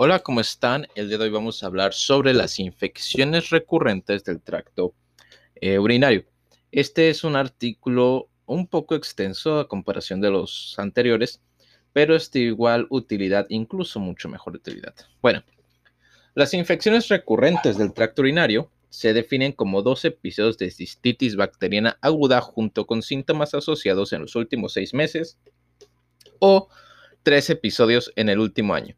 Hola, ¿cómo están? El día de hoy vamos a hablar sobre las infecciones recurrentes del tracto eh, urinario. Este es un artículo un poco extenso a comparación de los anteriores, pero es de igual utilidad, incluso mucho mejor utilidad. Bueno, las infecciones recurrentes del tracto urinario se definen como dos episodios de cistitis bacteriana aguda junto con síntomas asociados en los últimos seis meses o tres episodios en el último año.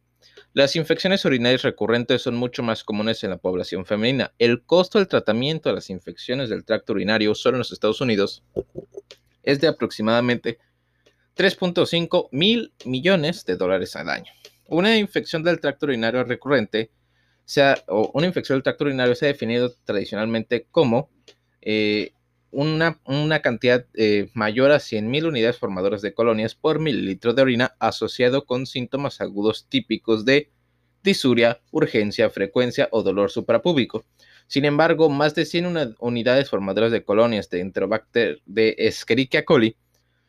Las infecciones urinarias recurrentes son mucho más comunes en la población femenina. El costo del tratamiento de las infecciones del tracto urinario solo en los Estados Unidos es de aproximadamente 3.5 mil millones de dólares al año. Una infección del tracto urinario recurrente, o una infección del tracto urinario se ha definido tradicionalmente como eh, una, cantidad eh, mayor a 100.000 unidades formadoras de colonias por mililitro de orina asociado con síntomas agudos típicos de disuria, urgencia, frecuencia o dolor suprapúbico. Sin embargo, más de 100 unidades formadoras de colonias de Enterobacter de Escherichia coli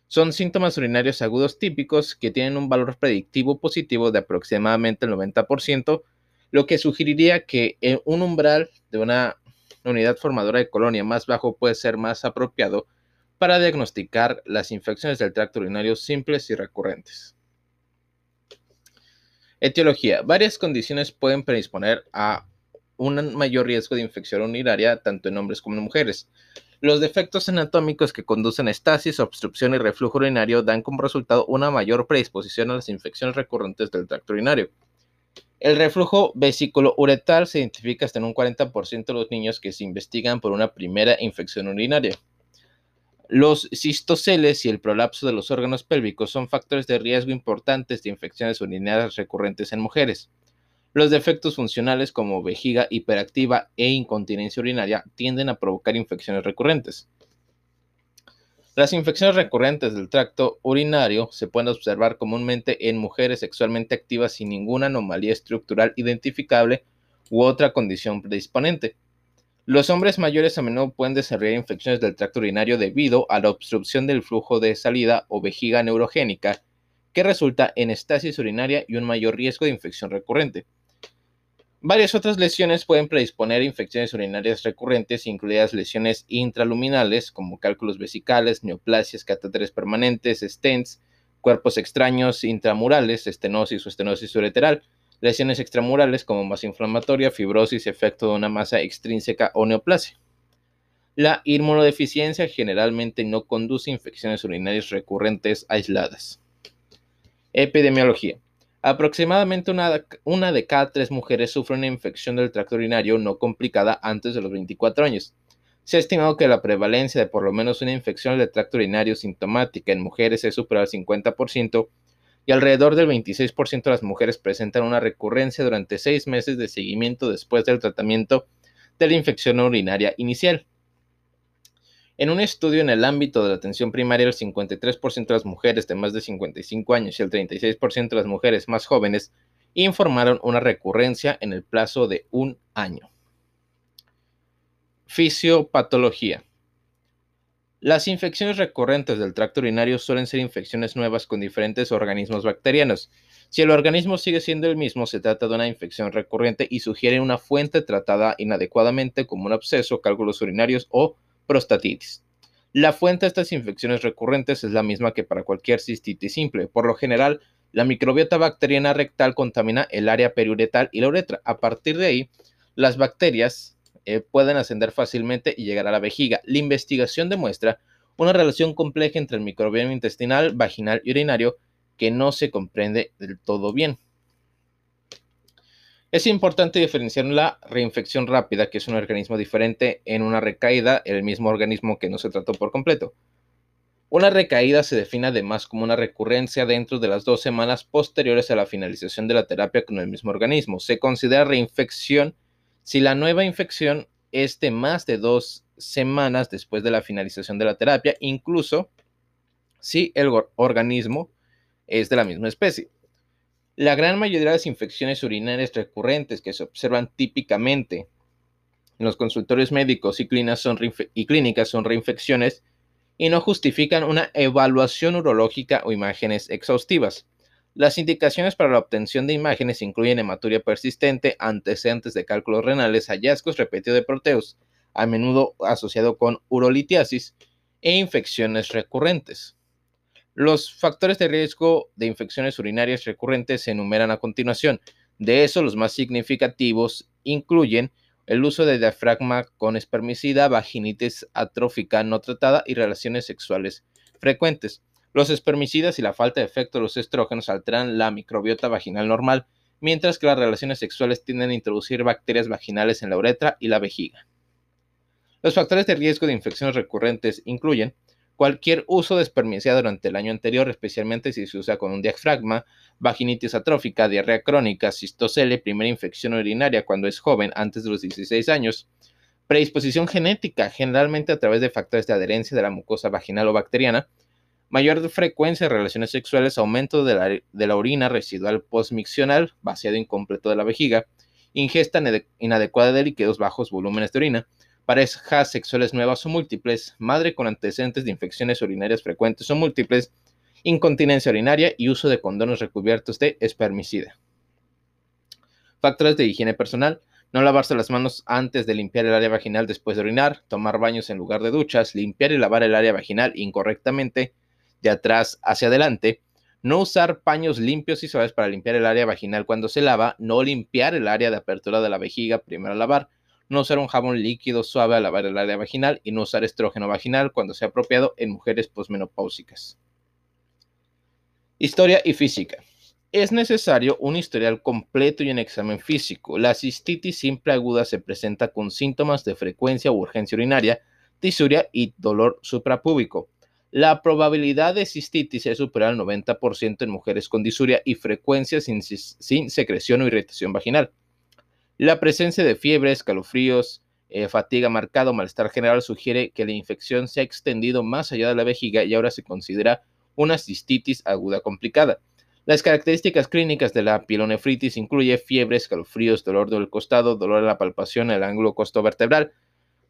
son síntomas urinarios agudos típicos que tienen un valor predictivo positivo de aproximadamente el 90%, lo que sugeriría que un umbral de una unidad formadora de colonia más bajo puede ser más apropiado para diagnosticar las infecciones del tracto urinario simples y recurrentes. Etiología. Varias condiciones pueden predisponer a un mayor riesgo de infección urinaria tanto en hombres como en mujeres. Los defectos anatómicos que conducen a estasis, obstrucción y reflujo urinario dan como resultado una mayor predisposición a las infecciones recurrentes del tracto urinario. El reflujo vesículo-uretal se identifica hasta en un 40% de los niños que se investigan por una primera infección urinaria. Los cistoceles y el prolapso de los órganos pélvicos son factores de riesgo importantes de infecciones urinarias recurrentes en mujeres. Los defectos funcionales como vejiga hiperactiva e incontinencia urinaria tienden a provocar infecciones recurrentes. Las infecciones recurrentes del tracto urinario se pueden observar comúnmente en mujeres sexualmente activas sin ninguna anomalía estructural identificable u otra condición predisponente. Los hombres mayores a menudo pueden desarrollar infecciones del tracto urinario debido a la obstrucción del flujo de salida o vejiga neurogénica, que resulta en estasis urinaria y un mayor riesgo de infección recurrente. Varias otras lesiones pueden predisponer a infecciones urinarias recurrentes, incluidas lesiones intraluminales como cálculos vesicales, neoplasias, catéteres permanentes, stents, cuerpos extraños intramurales, estenosis o estenosis ureteral, lesiones extramurales como masa inflamatoria, fibrosis, efecto de una masa extrínseca o neoplasia. La inmunodeficiencia generalmente no conduce a infecciones urinarias recurrentes aisladas. Epidemiología. Aproximadamente una, de cada tres mujeres sufre una infección del tracto urinario no complicada antes de los 24 años. Se ha estimado que la prevalencia de por lo menos una infección del tracto urinario sintomática en mujeres es superior al 50% y alrededor del 26% de las mujeres presentan una recurrencia durante seis meses de seguimiento después del tratamiento de la infección urinaria inicial. En un estudio en el ámbito de la atención primaria, el 53% de las mujeres de más de 55 años y el 36% de las mujeres más jóvenes informaron una recurrencia en el plazo de un año. Fisiopatología. Las infecciones recurrentes del tracto urinario suelen ser infecciones nuevas con diferentes organismos bacterianos. Si el organismo sigue siendo el mismo, se trata de una infección recurrente y sugiere una fuente tratada inadecuadamente como un absceso, cálculos urinarios o prostatitis. La fuente de estas infecciones recurrentes es la misma que para cualquier cistitis simple. Por lo general, la microbiota bacteriana rectal contamina el área periuretal y la uretra. A partir de ahí, las bacterias eh, pueden ascender fácilmente y llegar a la vejiga. La investigación demuestra una relación compleja entre el microbioma intestinal, vaginal y urinario que no se comprende del todo bien. Es importante diferenciar la reinfección rápida, que es un organismo diferente, en una recaída, el mismo organismo que no se trató por completo. Una recaída se define además como una recurrencia dentro de las dos semanas posteriores a la finalización de la terapia con el mismo organismo. Se considera reinfección si la nueva infección es de más de dos semanas después de la finalización de la terapia, incluso si el organismo es de la misma especie. La gran mayoría de las infecciones urinarias recurrentes que se observan típicamente en los consultorios médicos y clínicas son, reinfecciones y no justifican una evaluación urológica o imágenes exhaustivas. Las indicaciones para la obtención de imágenes incluyen hematuria persistente, antecedentes de cálculos renales, hallazgos repetidos de proteos, a menudo asociado con urolitiasis e infecciones recurrentes. Los factores de riesgo de infecciones urinarias recurrentes se enumeran a continuación. De eso, los más significativos incluyen el uso de diafragma con espermicida, vaginitis atrófica no tratada y relaciones sexuales frecuentes. Los espermicidas y la falta de efecto de los estrógenos alteran la microbiota vaginal normal, mientras que las relaciones sexuales tienden a introducir bacterias vaginales en la uretra y la vejiga. Los factores de riesgo de infecciones recurrentes incluyen cualquier uso de espermicida durante el año anterior, especialmente si se usa con un diafragma, vaginitis atrófica, diarrea crónica, cistocele, primera infección urinaria cuando es joven, antes de los 16 años, predisposición genética, generalmente a través de factores de adherencia de la mucosa vaginal o bacteriana, mayor frecuencia de relaciones sexuales, aumento de la, orina residual postmiccional, vaciado incompleto de la vejiga, ingesta inadecuada de líquidos, bajos volúmenes de orina, parejas sexuales nuevas o múltiples, madre con antecedentes de infecciones urinarias frecuentes o múltiples, incontinencia urinaria y uso de condones recubiertos de espermicida. Factores de higiene personal. No lavarse las manos antes de limpiar el área vaginal después de orinar, tomar baños en lugar de duchas, limpiar y lavar el área vaginal incorrectamente, de atrás hacia adelante, no usar paños limpios y suaves para limpiar el área vaginal cuando se lava, no limpiar el área de apertura de la vejiga primero lavar, no usar un jabón líquido suave al lavar el área vaginal y no usar estrógeno vaginal cuando sea apropiado en mujeres posmenopáusicas. Historia y física. Es necesario un historial completo y un examen físico. La cistitis simple aguda se presenta con síntomas de frecuencia urgencia urinaria, tisuria y dolor suprapúbico. La probabilidad de cistitis es superior al 90% en mujeres con disuria y frecuencia sin, secreción o irritación vaginal. La presencia de fiebre, escalofríos, eh, fatiga marcada o malestar general sugiere que la infección se ha extendido más allá de la vejiga y ahora se considera una cistitis aguda complicada. Las características clínicas de la pielonefritis incluye fiebre, escalofríos, dolor del costado, dolor en la palpación en el ángulo costovertebral,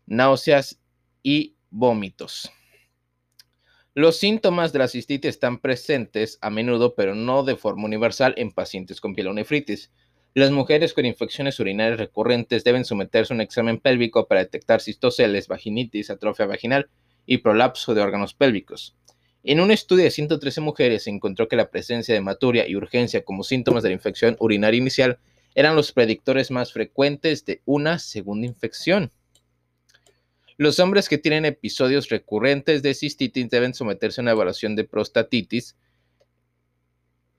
náuseas y vómitos. Los síntomas de la cistitis están presentes a menudo, pero no de forma universal en pacientes con pielonefritis. Las mujeres con infecciones urinarias recurrentes deben someterse a un examen pélvico para detectar cistoceles, vaginitis, atrofia vaginal y prolapso de órganos pélvicos. En un estudio de 113 mujeres se encontró que la presencia de hematuria y urgencia como síntomas de la infección urinaria inicial eran los predictores más frecuentes de una segunda infección. Los hombres que tienen episodios recurrentes de cistitis deben someterse a una evaluación de prostatitis.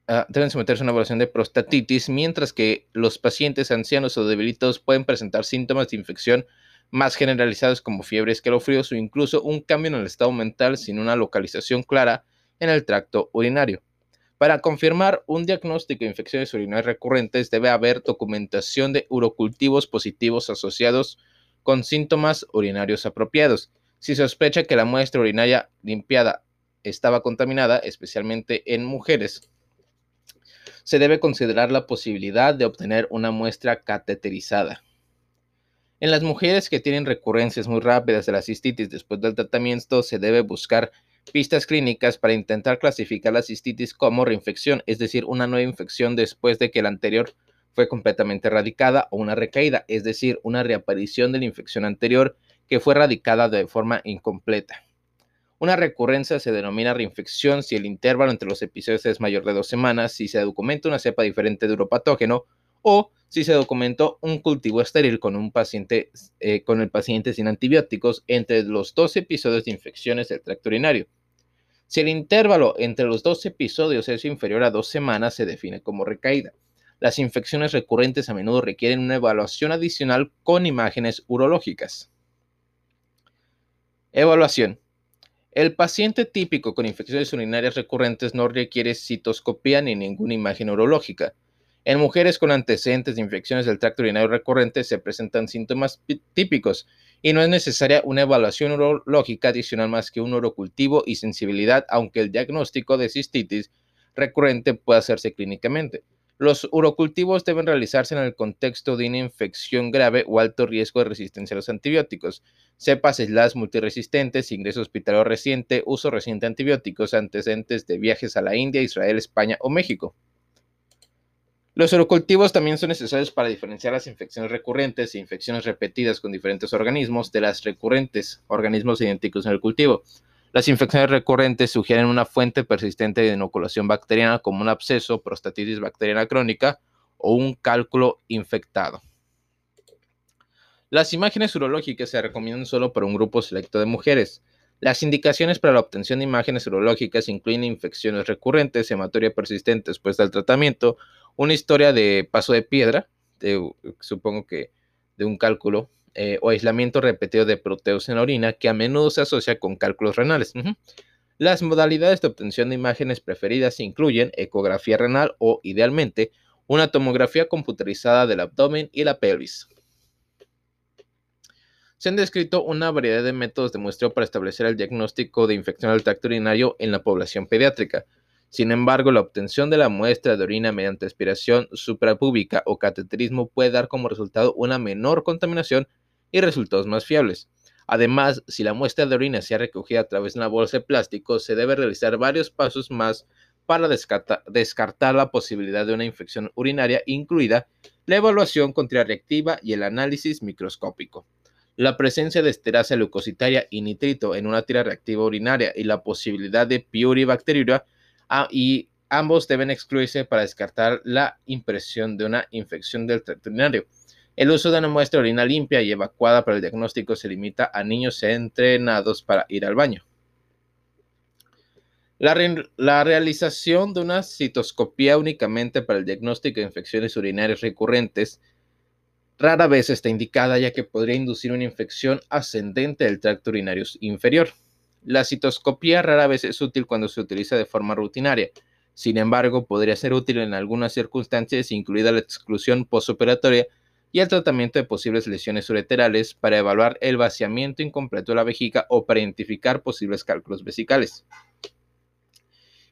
Ah, deben someterse a una evaluación de prostatitis, mientras que los pacientes ancianos o debilitados pueden presentar síntomas de infección más generalizados como fiebre, escalofríos o incluso un cambio en el estado mental sin una localización clara en el tracto urinario. Para confirmar un diagnóstico de infecciones urinarias recurrentes debe haber documentación de urocultivos positivos asociados con síntomas urinarios apropiados. Si sospecha que la muestra urinaria limpiada estaba contaminada, especialmente en mujeres, se debe considerar la posibilidad de obtener una muestra cateterizada. En las mujeres que tienen recurrencias muy rápidas de la cistitis después del tratamiento, se debe buscar pistas clínicas para intentar clasificar la cistitis como reinfección, es decir, una nueva infección después de que la anterior fue completamente erradicada o una recaída, es decir, una reaparición de la infección anterior que fue erradicada de forma incompleta. Una recurrencia se denomina reinfección si el intervalo entre los episodios es mayor de dos semanas, si se documenta una cepa diferente de uropatógeno o si se documentó un cultivo estéril con, un paciente, eh, con el paciente sin antibióticos entre los dos episodios de infecciones del tracto urinario. Si el intervalo entre los dos episodios es inferior a dos semanas, se define como recaída. Las infecciones recurrentes a menudo requieren una evaluación adicional con imágenes urológicas. Evaluación. El paciente típico con infecciones urinarias recurrentes no requiere citoscopía ni ninguna imagen urológica. En mujeres con antecedentes de infecciones del tracto urinario recurrente se presentan síntomas típicos y no es necesaria una evaluación urológica adicional más que un urocultivo y sensibilidad, aunque el diagnóstico de cistitis recurrente puede hacerse clínicamente. Los urocultivos deben realizarse en el contexto de una infección grave o alto riesgo de resistencia a los antibióticos, cepas aisladas multiresistentes, ingreso hospitalario reciente, uso reciente de antibióticos, antecedentes de viajes a la India, Israel, España o México. Los serocultivos también son necesarios para diferenciar las infecciones recurrentes e infecciones repetidas con diferentes organismos de las recurrentes, organismos idénticos en el cultivo. Las infecciones recurrentes sugieren una fuente persistente de inoculación bacteriana como un absceso, prostatitis bacteriana crónica o un cálculo infectado. Las imágenes urológicas se recomiendan solo para un grupo selecto de mujeres. Las indicaciones para la obtención de imágenes urológicas incluyen infecciones recurrentes, hematoria persistente después del tratamiento, una historia de paso de piedra, supongo que de un cálculo, eh, o aislamiento repetido de proteos en la orina, que a menudo se asocia con cálculos renales. Las modalidades de obtención de imágenes preferidas incluyen ecografía renal o, idealmente, una tomografía computerizada del abdomen y la pelvis. Se han descrito una variedad de métodos de muestreo para establecer el diagnóstico de infección del tracto urinario en la población pediátrica. Sin embargo, la obtención de la muestra de orina mediante aspiración suprapúbica o cateterismo puede dar como resultado una menor contaminación y resultados más fiables. Además, si la muestra de orina se ha recogido a través de una bolsa de plástico, se debe realizar varios pasos más para descartar la posibilidad de una infección urinaria, incluida la evaluación contrarreactiva y el análisis microscópico. La presencia de esterasa leucocitaria y nitrito en una tira reactiva urinaria y la posibilidad de piuribacteriuria Ah, y ambos deben excluirse para descartar la impresión de una infección del tracto urinario. El uso de una muestra de orina limpia y evacuada para el diagnóstico se limita a niños entrenados para ir al baño. La, realización de una citoscopía únicamente para el diagnóstico de infecciones urinarias recurrentes rara vez está indicada ya que podría inducir una infección ascendente del tracto urinario inferior. La citoscopía rara vez es útil cuando se utiliza de forma rutinaria. Sin embargo, podría ser útil en algunas circunstancias, incluida la exclusión postoperatoria y el tratamiento de posibles lesiones ureterales para evaluar el vaciamiento incompleto de la vejiga o para identificar posibles cálculos vesicales.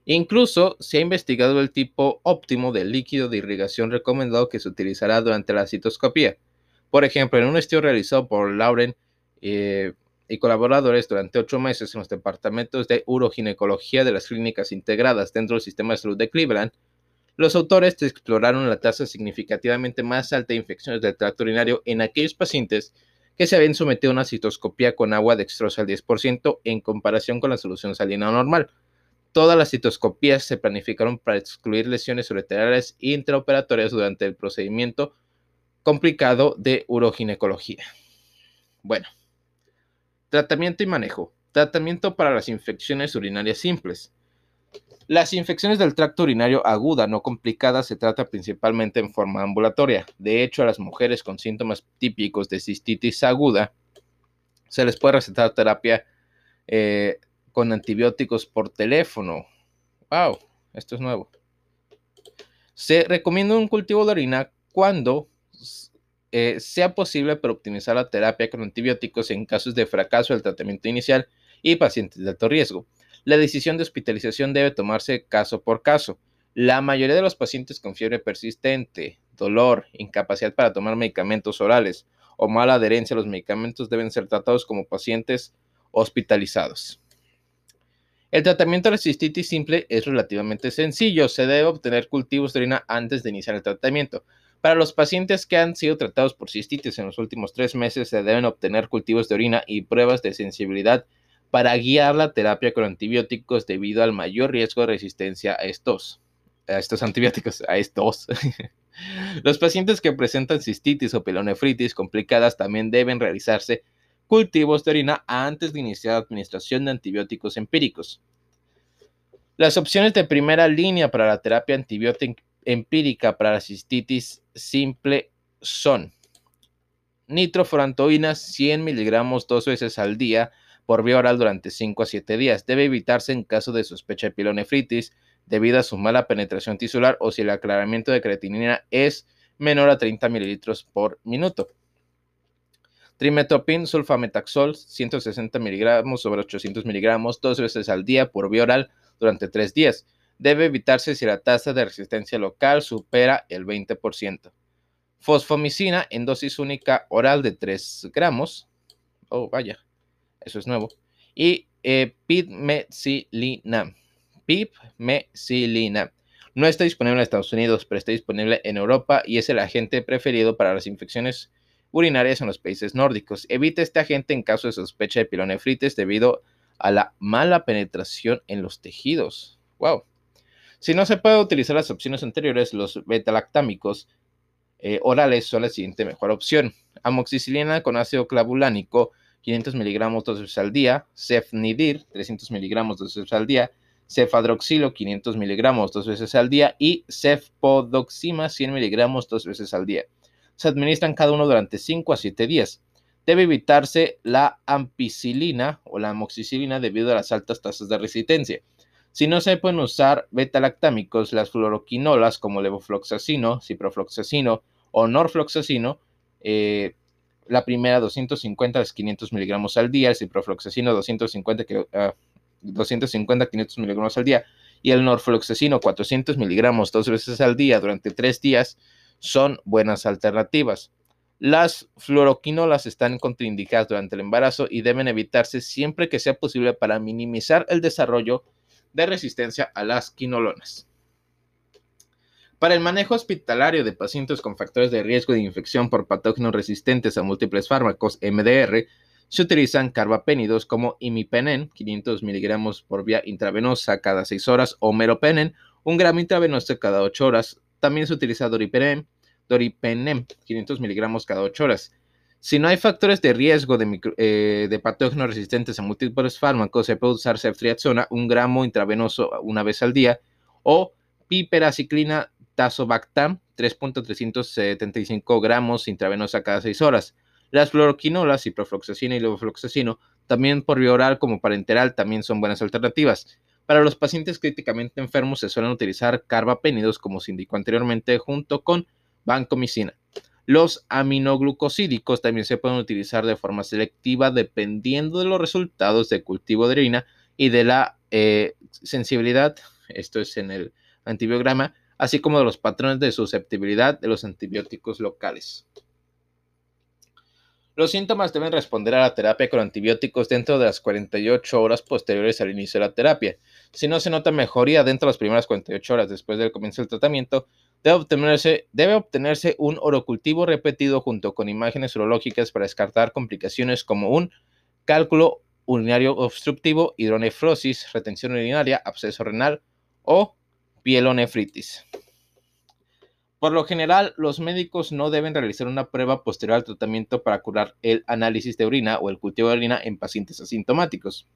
Incluso se ha investigado el tipo óptimo de líquido de irrigación recomendado que se utilizará durante la citoscopía. Por ejemplo, en un estudio realizado por Lauren eh, y colaboradores durante ocho meses en los departamentos de uroginecología de las clínicas integradas dentro del sistema de salud de Cleveland, los autores exploraron la tasa significativamente más alta de infecciones del tracto urinario en aquellos pacientes que se habían sometido a una citoscopía con agua dextrosa al 10% en comparación con la solución salina normal. Todas las citoscopías se planificaron para excluir lesiones ureterales intraoperatorias durante el procedimiento complicado de uroginecología. Bueno, Tratamiento y manejo. Tratamiento para las infecciones urinarias simples. Las infecciones del tracto urinario aguda no complicada se trata principalmente en forma ambulatoria. De hecho, a las mujeres con síntomas típicos de cistitis aguda se les puede recetar terapia eh, con antibióticos por teléfono. ¡Wow! Esto es nuevo. Se recomienda un cultivo de orina cuando eh, sea posible para optimizar la terapia con antibióticos en casos de fracaso del tratamiento inicial y pacientes de alto riesgo. La decisión de hospitalización debe tomarse caso por caso. La mayoría de los pacientes con fiebre persistente, dolor, incapacidad para tomar medicamentos orales o mala adherencia a los medicamentos deben ser tratados como pacientes hospitalizados. El tratamiento de la cistitis simple es relativamente sencillo. Se debe obtener cultivos de orina antes de iniciar el tratamiento. Para los pacientes que han sido tratados por cistitis en los últimos tres meses, se deben obtener cultivos de orina y pruebas de sensibilidad para guiar la terapia con antibióticos debido al mayor riesgo de resistencia a estos, a estos antibióticos, a estos. los pacientes que presentan cistitis o pelonefritis complicadas también deben realizarse cultivos de orina antes de iniciar la administración de antibióticos empíricos. Las opciones de primera línea para la terapia antibiótica empírica para la cistitis simple son nitrofurantoína 100 miligramos dos veces al día por vía oral durante 5 a 7 días. Debe evitarse en caso de sospecha de pilonefritis debido a su mala penetración tisular o si el aclaramiento de creatinina es menor a 30 mililitros por minuto. Trimetopin sulfametaxol 160 miligramos sobre 800 miligramos dos veces al día por vía oral durante 3 días debe evitarse si la tasa de resistencia local supera el 20%. Fosfomicina en dosis única oral de 3 gramos. Oh, vaya, eso es nuevo. Y eh. Pipmecilina. No está disponible en Estados Unidos, pero está disponible en Europa y es el agente preferido para las infecciones urinarias en los países nórdicos. Evita este agente en caso de sospecha de pilonefritis debido a la mala penetración en los tejidos. Wow. Si no se puede utilizar las opciones anteriores, los betalactámicos eh, orales son la siguiente mejor opción. Amoxicilina con ácido clavulánico, 500 miligramos dos veces al día. Cefnidir, 300 miligramos dos veces al día. Cefadroxilo, 500 miligramos dos veces al día. Y cefpodoxima, 100 miligramos dos veces al día. Se administran cada uno durante 5 a 7 días. Debe evitarse la ampicilina o la amoxicilina debido a las altas tasas de resistencia. Si no se pueden usar beta-lactámicos, las fluoroquinolas como levofloxacino, ciprofloxacino o norfloxacino, eh, la primera 250 a 500 miligramos al día, el ciprofloxacino 250, 250 500 miligramos al día y el norfloxacino 400 miligramos dos veces al día durante tres días son buenas alternativas. Las fluoroquinolas están contraindicadas durante el embarazo y deben evitarse siempre que sea posible para minimizar el desarrollo de resistencia a las quinolonas. Para el manejo hospitalario de pacientes con factores de riesgo de infección por patógenos resistentes a múltiples fármacos MDR, se utilizan carbapénidos como imipenen, 500 miligramos por vía intravenosa cada 6 horas, o meropenem, 1 gramo intravenoso cada 8 horas. También se utiliza doripenem, doripenem, 500 miligramos cada 8 horas. Si no hay factores de riesgo eh, de, patógenos resistentes a múltiples fármacos, se puede usar ceftriaxona, un gramo intravenoso una vez al día, o piperaciclina tazobactam, 3.375 gramos intravenosa cada 6 horas. Las fluoroquinolas, ciprofloxacina y levofloxacino, también por vía oral como parenteral, también son buenas alternativas. Para los pacientes críticamente enfermos se suelen utilizar carbapénidos, como se indicó anteriormente, junto con vancomicina. Los aminoglucosídicos también se pueden utilizar de forma selectiva dependiendo de los resultados de cultivo de orina y de la eh, sensibilidad, esto es en el antibiograma, así como de los patrones de susceptibilidad de los antibióticos locales. Los síntomas deben responder a la terapia con antibióticos dentro de las 48 horas posteriores al inicio de la terapia. Si no se nota mejoría dentro de las primeras 48 horas después del comienzo del tratamiento, Debe obtenerse, un orocultivo repetido junto con imágenes urológicas para descartar complicaciones como un cálculo urinario obstructivo, hidronefrosis, retención urinaria, absceso renal o pielonefritis. Por lo general, los médicos no deben realizar una prueba posterior al tratamiento para curar el análisis de orina o el cultivo de orina en pacientes asintomáticos.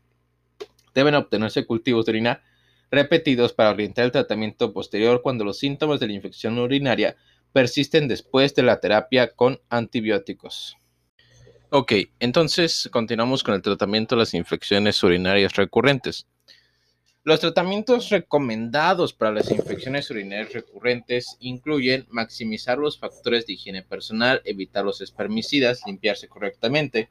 Deben obtenerse cultivos de orina repetidos para orientar el tratamiento posterior cuando los síntomas de la infección urinaria persisten después de la terapia con antibióticos. Ok, entonces continuamos con el tratamiento de las infecciones urinarias recurrentes. Los tratamientos recomendados para las infecciones urinarias recurrentes incluyen maximizar los factores de higiene personal, evitar los espermicidas, limpiarse correctamente,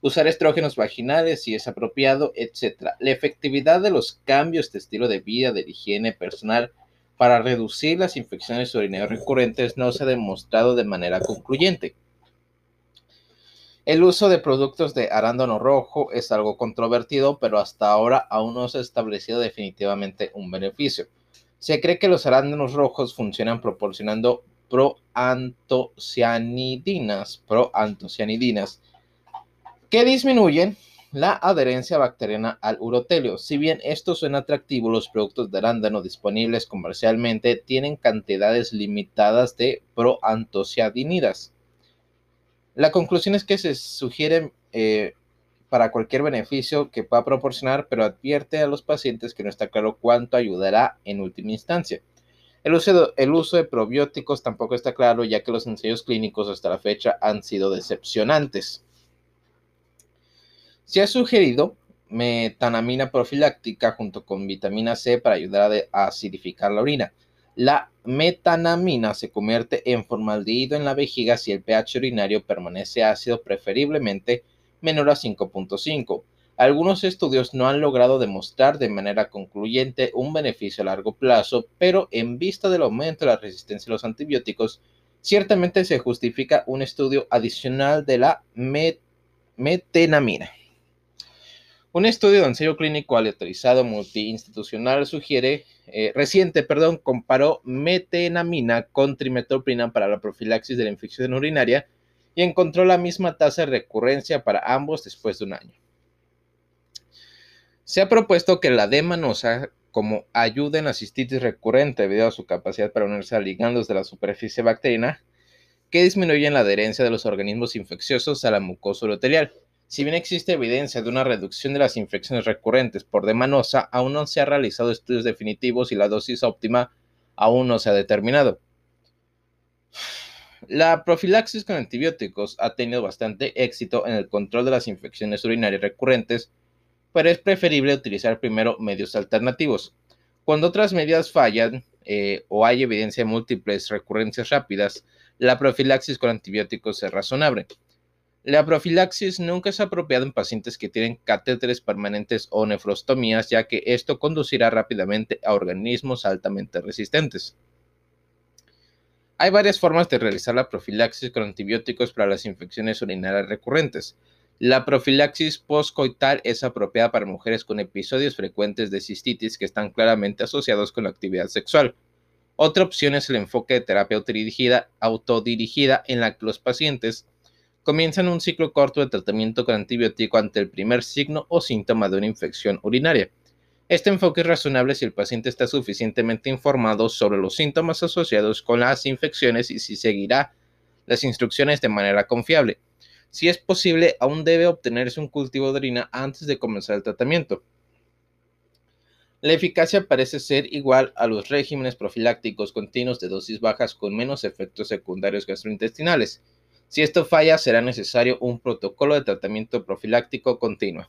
usar estrógenos vaginales si es apropiado, etc. La efectividad de los cambios de estilo de vida, de higiene personal para reducir las infecciones urinarias recurrentes no se ha demostrado de manera concluyente. El uso de productos de arándano rojo es algo controvertido, pero hasta ahora aún no se ha establecido definitivamente un beneficio. Se cree que los arándanos rojos funcionan proporcionando proantocianidinas, proantocianidinas que disminuyen la adherencia bacteriana al urotelio. Si bien esto suena atractivo, los productos de arándano disponibles comercialmente tienen cantidades limitadas de proantocianidinas. La conclusión es que se sugiere eh, para cualquier beneficio que pueda proporcionar, pero advierte a los pacientes que no está claro cuánto ayudará en última instancia. El uso, el uso de probióticos tampoco está claro, ya que los ensayos clínicos hasta la fecha han sido decepcionantes. Se ha sugerido metanamina profiláctica junto con vitamina C para ayudar a acidificar la orina. La metanamina se convierte en formaldehído en la vejiga si el pH urinario permanece ácido, preferiblemente menor a 5.5. Algunos estudios no han logrado demostrar de manera concluyente un beneficio a largo plazo, pero en vista del aumento de la resistencia a los antibióticos, ciertamente se justifica un estudio adicional de la metanamina. Un estudio de ensayo clínico aleatorizado multiinstitucional sugiere eh, reciente perdón, comparó metenamina con trimetoprina para la profilaxis de la infección urinaria y encontró la misma tasa de recurrencia para ambos después de un año. Se ha propuesto que la demanosa como ayuda en la cistitis recurrente debido a su capacidad para unirse a ligandos de la superficie bacteriana que disminuyen la adherencia de los organismos infecciosos a la mucosa uroterial. Si bien existe evidencia de una reducción de las infecciones recurrentes por demanosa, aún no se han realizado estudios definitivos y la dosis óptima aún no se ha determinado. La profilaxis con antibióticos ha tenido bastante éxito en el control de las infecciones urinarias recurrentes, pero es preferible utilizar primero medios alternativos. Cuando otras medidas fallan eh, o hay evidencia de múltiples recurrencias rápidas, la profilaxis con antibióticos es razonable. La profilaxis nunca es apropiada en pacientes que tienen catéteres permanentes o nefrostomías, ya que esto conducirá rápidamente a organismos altamente resistentes. Hay varias formas de realizar la profilaxis con antibióticos para las infecciones urinarias recurrentes. La profilaxis postcoital es apropiada para mujeres con episodios frecuentes de cistitis que están claramente asociados con la actividad sexual. Otra opción es el enfoque de terapia autodirigida, autodirigida en la que los pacientes comienzan un ciclo corto de tratamiento con antibiótico ante el primer signo o síntoma de una infección urinaria. Este enfoque es razonable si el paciente está suficientemente informado sobre los síntomas asociados con las infecciones y si seguirá las instrucciones de manera confiable. Si es posible, aún debe obtenerse un cultivo de orina antes de comenzar el tratamiento. La eficacia parece ser igual a los regímenes profilácticos continuos de dosis bajas con menos efectos secundarios gastrointestinales. Si esto falla, será necesario un protocolo de tratamiento profiláctico continuo.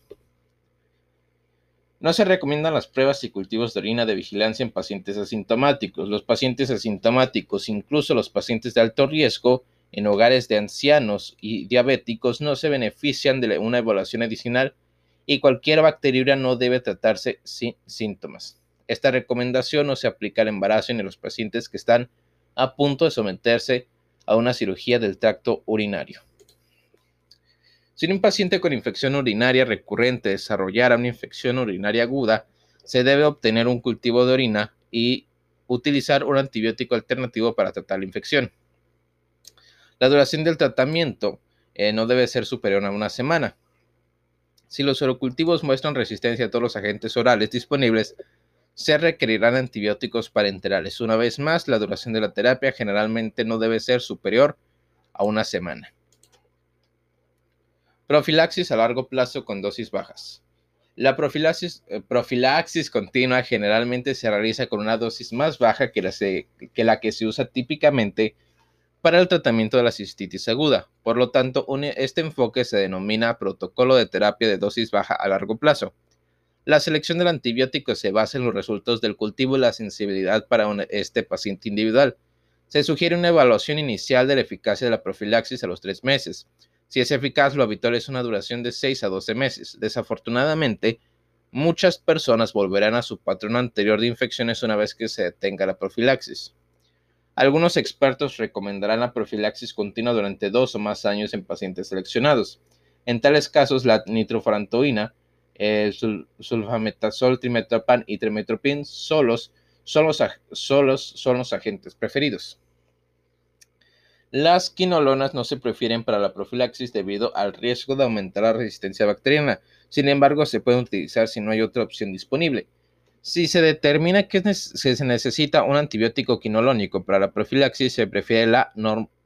No se recomiendan las pruebas y cultivos de orina de vigilancia en pacientes asintomáticos. Los pacientes asintomáticos, incluso los pacientes de alto riesgo, en hogares de ancianos y diabéticos no se benefician de una evaluación adicional y cualquier bacteriuria no debe tratarse sin síntomas. Esta recomendación no se aplica al embarazo ni a los pacientes que están a punto de someterse a una cirugía del tracto urinario. Si un paciente con infección urinaria recurrente desarrollara una infección urinaria aguda, se debe obtener un cultivo de orina y utilizar un antibiótico alternativo para tratar la infección. La duración del tratamiento eh, no debe ser superior a una semana. Si los orocultivos muestran resistencia a todos los agentes orales disponibles, se requerirán antibióticos parenterales. Una vez más, la duración de la terapia generalmente no debe ser superior a una semana. Profilaxis a largo plazo con dosis bajas. La profilaxis, eh, profilaxis, continua generalmente se realiza con una dosis más baja que la que se usa típicamente para el tratamiento de la cistitis aguda. Por lo tanto, este enfoque se denomina protocolo de terapia de dosis baja a largo plazo. La selección del antibiótico se basa en los resultados del cultivo y la sensibilidad para este paciente individual. Se sugiere una evaluación inicial de la eficacia de la profilaxis a los tres meses. Si es eficaz, lo habitual es una duración de 6 a 12 meses. Desafortunadamente, muchas personas volverán a su patrón anterior de infecciones una vez que se detenga la profilaxis. Algunos expertos recomendarán la profilaxis continua durante dos o más años en pacientes seleccionados. En tales casos, la el sulfametazol, trimetropan y trimetropin solos son los, agentes preferidos. Las quinolonas no se prefieren para la profilaxis debido al riesgo de aumentar la resistencia bacteriana. Sin embargo, se pueden utilizar si no hay otra opción disponible. Si se determina que se necesita un antibiótico quinolonico para la profilaxis, se prefiere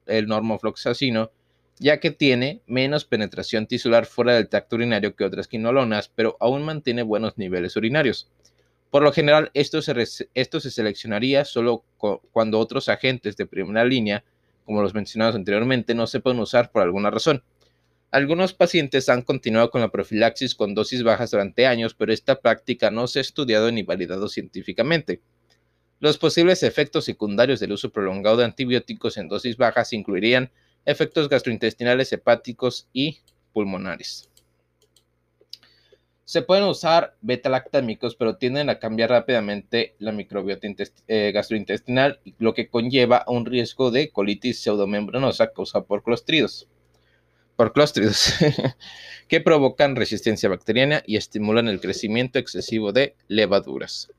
el normofloxacino, ya que tiene menos penetración tisular fuera del tracto urinario que otras quinolonas, pero aún mantiene buenos niveles urinarios. Por lo general, esto se, esto se seleccionaría solo cuando otros agentes de primera línea, como los mencionados anteriormente, no se pueden usar por alguna razón. Algunos pacientes han continuado con la profilaxis con dosis bajas durante años, pero esta práctica no se ha estudiado ni validado científicamente. Los posibles efectos secundarios del uso prolongado de antibióticos en dosis bajas incluirían efectos gastrointestinales, hepáticos y pulmonares. Se pueden usar beta-lactámicos, pero tienden a cambiar rápidamente la microbiota eh, gastrointestinal, lo que conlleva un riesgo de colitis pseudomembranosa causada por clostridos por clóstridos que provocan resistencia bacteriana y estimulan el crecimiento excesivo de levaduras.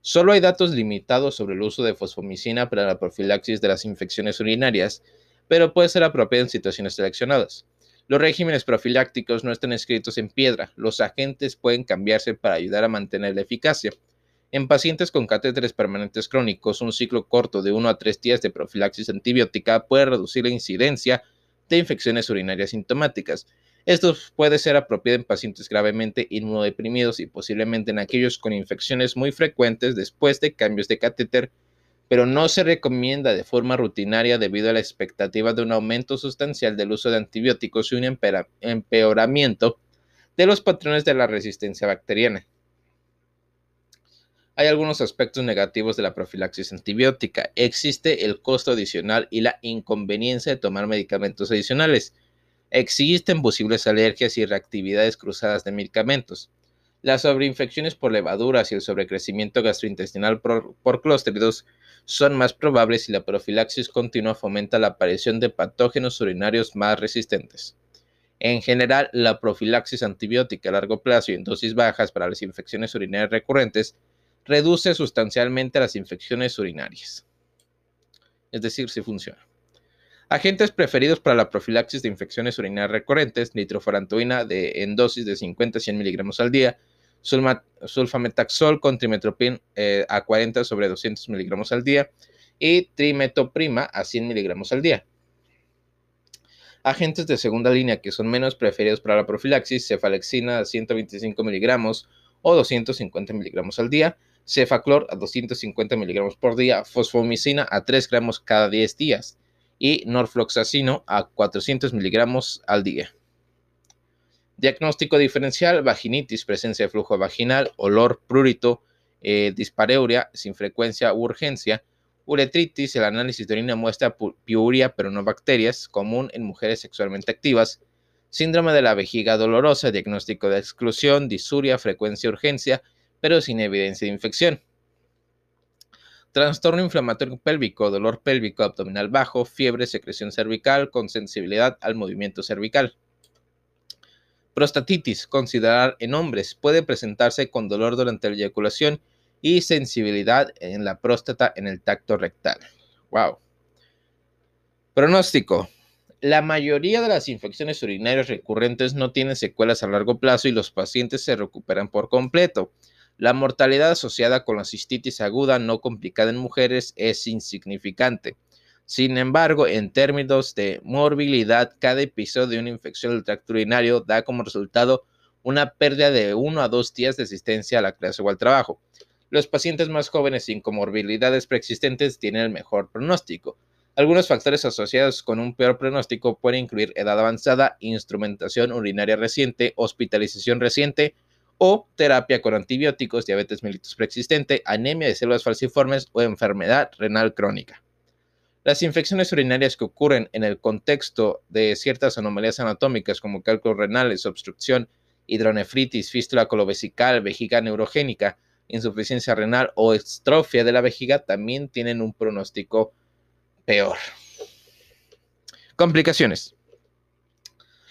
Solo hay datos limitados sobre el uso de fosfomicina para la profilaxis de las infecciones urinarias, pero puede ser apropiado en situaciones seleccionadas. Los regímenes profilácticos no están escritos en piedra, los agentes pueden cambiarse para ayudar a mantener la eficacia. En pacientes con catéteres permanentes crónicos, un ciclo corto de 1 a 3 días de profilaxis antibiótica puede reducir la incidencia de infecciones urinarias sintomáticas. Esto puede ser apropiado en pacientes gravemente inmunodeprimidos y posiblemente en aquellos con infecciones muy frecuentes después de cambios de catéter, pero no se recomienda de forma rutinaria debido a la expectativa de un aumento sustancial del uso de antibióticos y un empeoramiento de los patrones de la resistencia bacteriana. Hay algunos aspectos negativos de la profilaxis antibiótica. Existe el costo adicional y la inconveniencia de tomar medicamentos adicionales. Existen posibles alergias y reactividades cruzadas de medicamentos. Las sobreinfecciones por levaduras y el sobrecrecimiento gastrointestinal por, por son más probables si la profilaxis continua fomenta la aparición de patógenos urinarios más resistentes. En general, la profilaxis antibiótica a largo plazo y en dosis bajas para las infecciones urinarias recurrentes reduce sustancialmente las infecciones urinarias. Es decir, si funciona. Agentes preferidos para la profilaxis de infecciones urinarias recurrentes, nitrofurantoína de, en dosis de 50 a 100 miligramos al día, sulfametaxol con trimetoprim eh, a 40 sobre 200 miligramos al día y trimetoprima a 100 miligramos al día. Agentes de segunda línea que son menos preferidos para la profilaxis, cefalexina a 125 miligramos o 250 miligramos al día, cefaclor a 250 miligramos por día, fosfomicina a 3 gramos cada 10 días y norfloxacino a 400 miligramos al día. Diagnóstico diferencial, vaginitis, presencia de flujo vaginal, olor, prurito, eh, dispareuria sin frecuencia u urgencia, uretritis, el análisis de orina muestra piuria pero no bacterias, común en mujeres sexualmente activas, síndrome de la vejiga dolorosa, diagnóstico de exclusión, disuria, frecuencia urgencia, pero sin evidencia de infección. Trastorno inflamatorio pélvico, dolor pélvico abdominal bajo, fiebre, secreción cervical con sensibilidad al movimiento cervical. Prostatitis, considerar en hombres, puede presentarse con dolor durante la eyaculación y sensibilidad en la próstata en el tacto rectal. Wow. Pronóstico. La mayoría de las infecciones urinarias recurrentes no tienen secuelas a largo plazo y los pacientes se recuperan por completo. La mortalidad asociada con la cistitis aguda no complicada en mujeres es insignificante. Sin embargo, en términos de morbilidad, cada episodio de una infección del tracto urinario da como resultado una pérdida de 1 a 2 días de asistencia a la clase o al trabajo. Los pacientes más jóvenes sin comorbilidades preexistentes tienen el mejor pronóstico. Algunos factores asociados con un peor pronóstico pueden incluir edad avanzada, instrumentación urinaria reciente, hospitalización reciente, o terapia con antibióticos, diabetes mellitus preexistente, anemia de células falciformes o enfermedad renal crónica. Las infecciones urinarias que ocurren en el contexto de ciertas anomalías anatómicas como cálculos renales, obstrucción, hidronefritis, fístula colovesical, vejiga neurogénica, insuficiencia renal o estrofia de la vejiga también tienen un pronóstico peor. Complicaciones.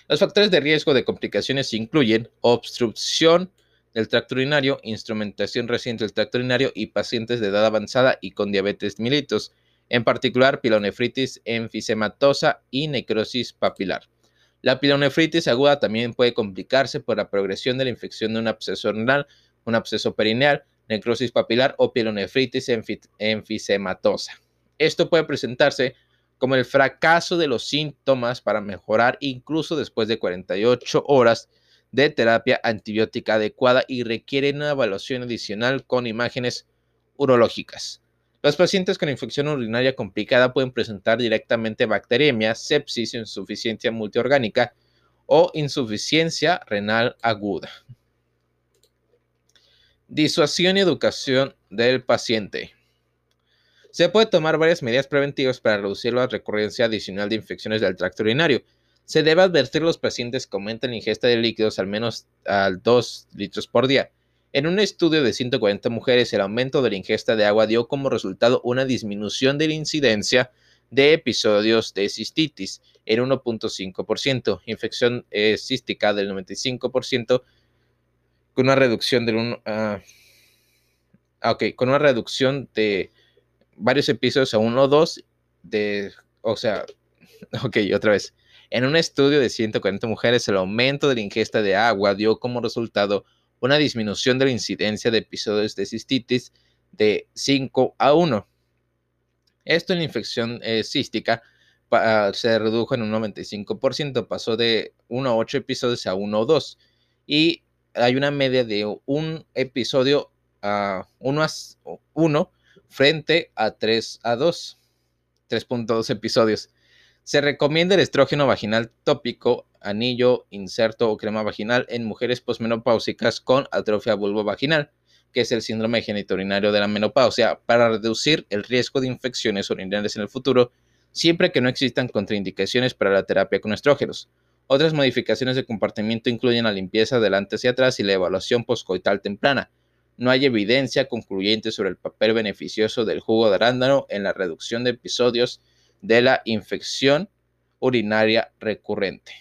Los factores de riesgo de complicaciones incluyen obstrucción del tracto urinario, instrumentación reciente del tracto urinario y pacientes de edad avanzada y con diabetes mellitus, en particular pilonefritis enfisematosa y necrosis papilar. La pilonefritis aguda también puede complicarse por la progresión de la infección de un absceso renal, un absceso perineal, necrosis papilar o pilonefritis enfisematosa. Esto puede presentarse como el fracaso de los síntomas para mejorar incluso después de 48 horas de terapia antibiótica adecuada y requieren una evaluación adicional con imágenes urológicas. Los pacientes con infección urinaria complicada pueden presentar directamente bacteriemia, sepsis, insuficiencia multiorgánica o insuficiencia renal aguda. Disuasión y educación del paciente. Se puede tomar varias medidas preventivas para reducir la recurrencia adicional de infecciones del tracto urinario. Se debe advertir a los pacientes que aumenten la ingesta de líquidos al menos al 2 litros por día. En un estudio de 140 mujeres, el aumento de la ingesta de agua dio como resultado una disminución de la incidencia de episodios de cistitis en 1.5%, infección eh, cística del 95%, con una reducción del 1, ah, ok, con una reducción de varios episodios a uno o dos, de, o sea, ok, otra vez. En un estudio de 140 mujeres, el aumento de la ingesta de agua dio como resultado una disminución de la incidencia de episodios de cistitis de 5 a 1. Esto en la infección eh, cística se redujo en un 95%, pasó de 1 a 8 episodios a 1 o 2. Y hay una media de un episodio a 1 a 1 frente a 3 a 2. 3.2 episodios. Se recomienda el estrógeno vaginal tópico, anillo, inserto o crema vaginal en mujeres posmenopáusicas con atrofia vulvovaginal, que es el síndrome geniturinario de la menopausia, para reducir el riesgo de infecciones urinarias en el futuro siempre que no existan contraindicaciones para la terapia con estrógenos. Otras modificaciones de comportamiento incluyen la limpieza delante hacia atrás y la evaluación poscoital temprana. No hay evidencia concluyente sobre el papel beneficioso del jugo de arándano en la reducción de episodios de la infección urinaria recurrente.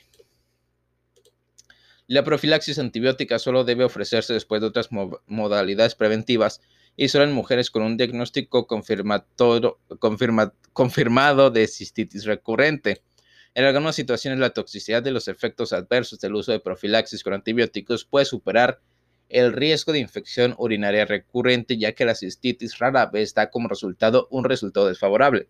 La profilaxis antibiótica solo debe ofrecerse después de otras modalidades preventivas y solo en mujeres con un diagnóstico confirmado de cistitis recurrente. En algunas situaciones la toxicidad de los efectos adversos del uso de profilaxis con antibióticos puede superar el riesgo de infección urinaria recurrente, ya que la cistitis rara vez da como resultado un resultado desfavorable.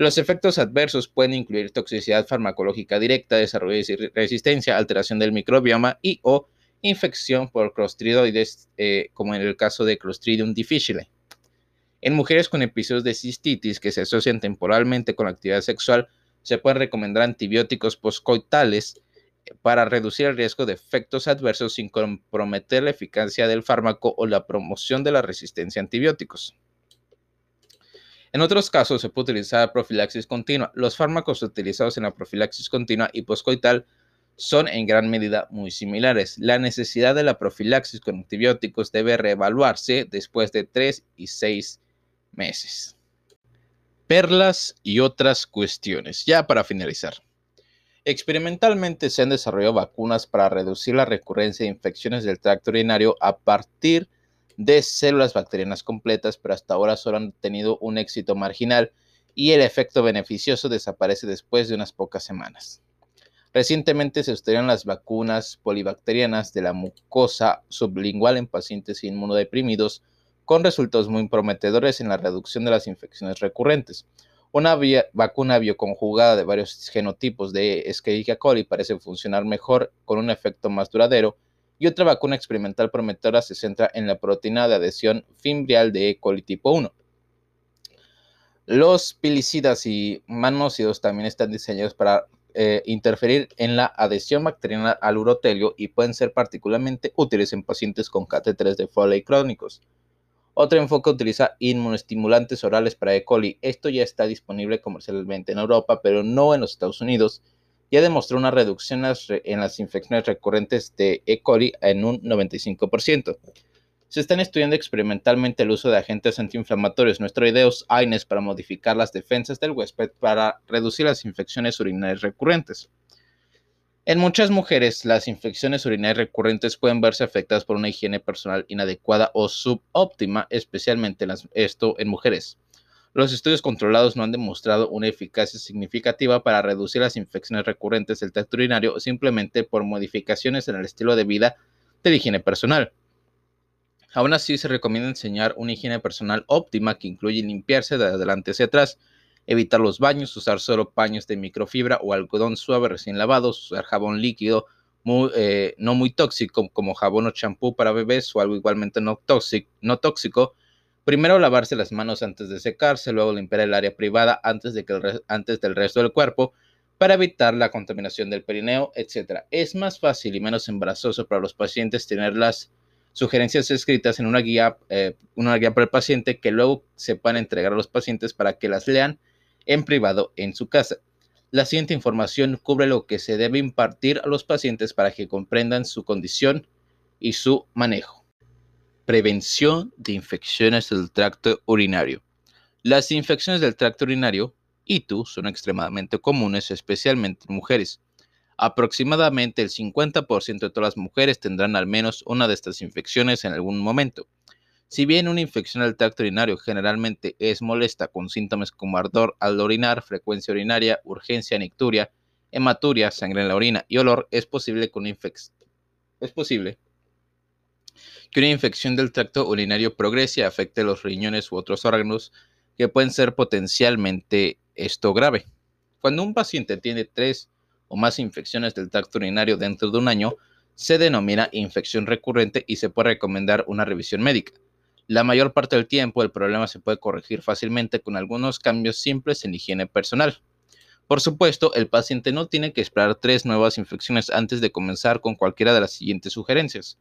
Los efectos adversos pueden incluir toxicidad farmacológica directa, desarrollo de resistencia, alteración del microbioma y o infección por clostridioides, eh, como en el caso de Clostridium difficile. En mujeres con episodios de cistitis que se asocian temporalmente con la actividad sexual, se pueden recomendar antibióticos poscoitales eh, para reducir el riesgo de efectos adversos sin comprometer la eficacia del fármaco o la promoción de la resistencia a antibióticos. En otros casos se puede utilizar profilaxis continua. Los fármacos utilizados en la profilaxis continua y poscoital son en gran medida muy similares. La necesidad de la profilaxis con antibióticos debe reevaluarse después de 3 y 6 meses. Perlas y otras cuestiones. Ya para finalizar. Experimentalmente se han desarrollado vacunas para reducir la recurrencia de infecciones del tracto urinario a partir de células bacterianas completas, pero hasta ahora solo han tenido un éxito marginal y el efecto beneficioso desaparece después de unas pocas semanas. Recientemente se estudiaron las vacunas polibacterianas de la mucosa sublingual en pacientes inmunodeprimidos con resultados muy prometedores en la reducción de las infecciones recurrentes. Una vacuna bioconjugada de varios genotipos de Escherichia coli parece funcionar mejor con un efecto más duradero y otra vacuna experimental prometedora se centra en la proteína de adhesión fimbrial de E. coli tipo 1. Los pilicidas y manócidos también están diseñados para eh, interferir en la adhesión bacteriana al urotelio y pueden ser particularmente útiles en pacientes con catéteres de Foley crónicos. Otro enfoque utiliza inmunoestimulantes orales para E. coli. Esto ya está disponible comercialmente en Europa, pero no en los Estados Unidos. Ya demostró una reducción en las infecciones recurrentes de E. coli en un 95% se están estudiando experimentalmente el uso de agentes antiinflamatorios no esteroideos AINES para modificar las defensas del huésped para reducir las infecciones urinarias recurrentes. En muchas mujeres, las infecciones urinarias recurrentes pueden verse afectadas por una higiene personal inadecuada o subóptima, especialmente esto en mujeres. Los estudios controlados no han demostrado una eficacia significativa para reducir las infecciones recurrentes del tracto urinario simplemente por modificaciones en el estilo de vida de la higiene personal. Aún así, se recomienda enseñar una higiene personal óptima que incluye limpiarse de adelante hacia atrás, evitar los baños, usar solo paños de microfibra o algodón suave recién lavados, usar jabón líquido eh, no muy tóxico como jabón o champú para bebés o algo igualmente no no tóxico. Primero lavarse las manos antes de secarse, luego limpiar el área privada antes, de que antes del resto del cuerpo para evitar la contaminación del perineo, etc. Es más fácil y menos embarazoso para los pacientes tenerlas sugerencias escritas en una guía, eh, una guía para el paciente que luego se puedan entregar a los pacientes para que las lean en privado en su casa. La siguiente información cubre lo que se debe impartir a los pacientes para que comprendan su condición y su manejo. Prevención de infecciones del tracto urinario. Las infecciones del tracto urinario, ITU, son extremadamente comunes, especialmente en mujeres. Aproximadamente el 50% de todas las mujeres tendrán al menos una de estas infecciones en algún momento. Si bien una infección del tracto urinario generalmente es molesta con síntomas como ardor al orinar, frecuencia urinaria, urgencia, nicturia, hematuria, sangre en la orina y olor, es posible que una, es posible que una infección del tracto urinario progrese y afecte los riñones u otros órganos que pueden ser potencialmente esto grave. Cuando un paciente tiene tres o más infecciones del tracto urinario dentro de un año, se denomina infección recurrente y se puede recomendar una revisión médica. La mayor parte del tiempo el problema se puede corregir fácilmente con algunos cambios simples en higiene personal. Por supuesto, el paciente no tiene que esperar tres nuevas infecciones antes de comenzar con cualquiera de las siguientes sugerencias.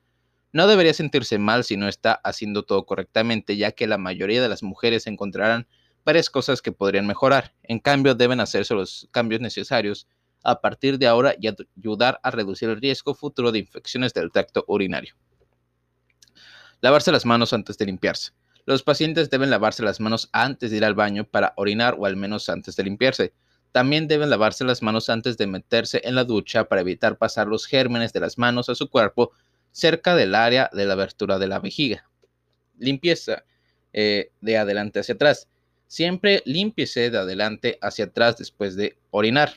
No debería sentirse mal si no está haciendo todo correctamente, ya que la mayoría de las mujeres encontrarán varias cosas que podrían mejorar. En cambio, deben hacerse los cambios necesarios a partir de ahora y ayudar a reducir el riesgo futuro de infecciones del tracto urinario. Lavarse las manos antes de limpiarse. Los pacientes deben lavarse las manos antes de ir al baño para orinar o al menos antes de limpiarse. También deben lavarse las manos antes de meterse en la ducha para evitar pasar los gérmenes de las manos a su cuerpo cerca del área de la abertura de la vejiga. Limpieza eh, de adelante hacia atrás. Siempre límpiese de adelante hacia atrás después de orinar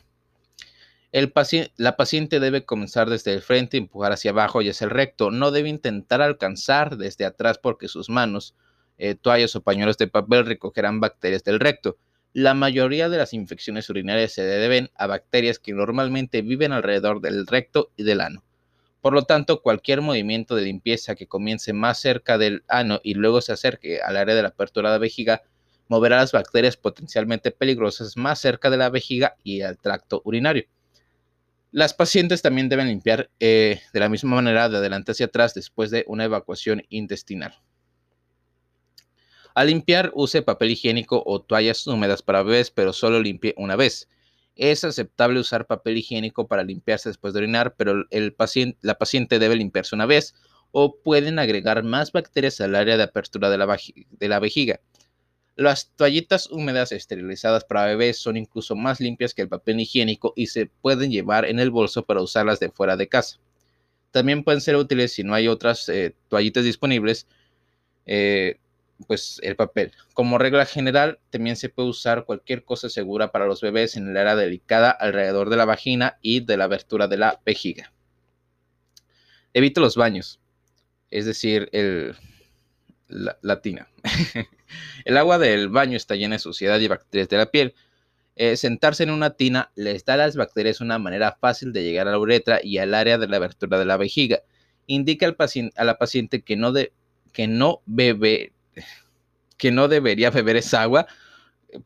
la paciente debe comenzar desde el frente, empujar hacia abajo y hacia el recto. No debe intentar alcanzar desde atrás porque sus manos, eh, toallas o pañuelos de papel recogerán bacterias del recto. La mayoría de las infecciones urinarias se deben a bacterias que normalmente viven alrededor del recto y del ano. Por lo tanto, cualquier movimiento de limpieza que comience más cerca del ano y luego se acerque al área de la apertura de la vejiga moverá las bacterias potencialmente peligrosas más cerca de la vejiga y al tracto urinario. Las pacientes también deben limpiar eh, de la misma manera de adelante hacia atrás después de una evacuación intestinal. Al limpiar, use papel higiénico o toallas húmedas para bebés, pero solo limpie una vez. Es aceptable usar papel higiénico para limpiarse después de orinar, pero la paciente debe limpiarse una vez o pueden agregar más bacterias al área de apertura de la vejiga. Las toallitas húmedas esterilizadas para bebés son incluso más limpias que el papel higiénico y se pueden llevar en el bolso para usarlas de fuera de casa. También pueden ser útiles si no hay otras eh, toallitas disponibles, eh, pues el papel. Como regla general, también se puede usar cualquier cosa segura para los bebés en el área delicada alrededor de la vagina y de la abertura de la vejiga. Evite los baños, es decir, el, la, tina. el agua del baño está llena de suciedad y bacterias de la piel. Eh, sentarse en una tina les da a las bacterias una manera fácil de llegar a la uretra y al área de la abertura de la vejiga. Indica al paciente, a la paciente que no, de, que no bebe, que no debería beber esa agua,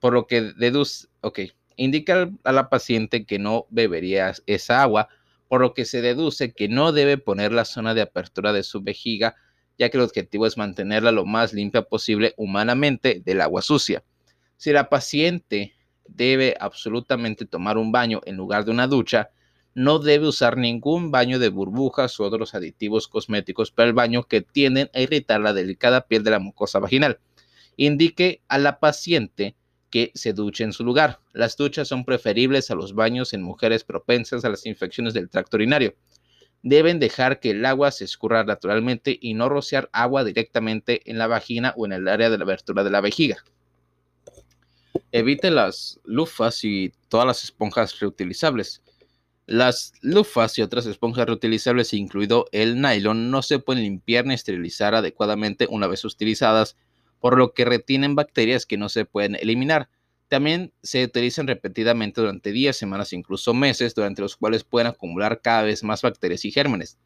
por lo que deduce, ok, indica a la paciente que no bebería esa agua, por lo que se deduce que no debe poner la zona de apertura de su vejiga ya que el objetivo es mantenerla lo más limpia posible humanamente del agua sucia. Si la paciente debe absolutamente tomar un baño en lugar de una ducha, no debe usar ningún baño de burbujas u otros aditivos cosméticos para el baño que tienden a irritar la delicada piel de la mucosa vaginal. Indique a la paciente que se duche en su lugar. Las duchas son preferibles a los baños en mujeres propensas a las infecciones del tracto urinario deben dejar que el agua se escurra naturalmente y no rociar agua directamente en la vagina o en el área de la abertura de la vejiga. Evite las lufas y todas las esponjas reutilizables. Las lufas y otras esponjas reutilizables, incluido el nylon, no se pueden limpiar ni esterilizar adecuadamente una vez utilizadas, por lo que retienen bacterias que no se pueden eliminar. También se utilizan repetidamente durante días, semanas e incluso meses, durante los cuales pueden acumular cada vez más bacterias y gérmenes.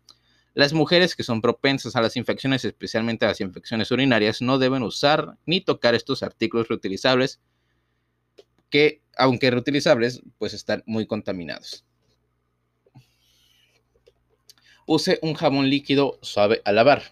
Las mujeres que son propensas a las infecciones, especialmente a las infecciones urinarias, no deben usar ni tocar estos artículos reutilizables que, aunque reutilizables, pues están muy contaminados. Use un jabón líquido suave a lavar.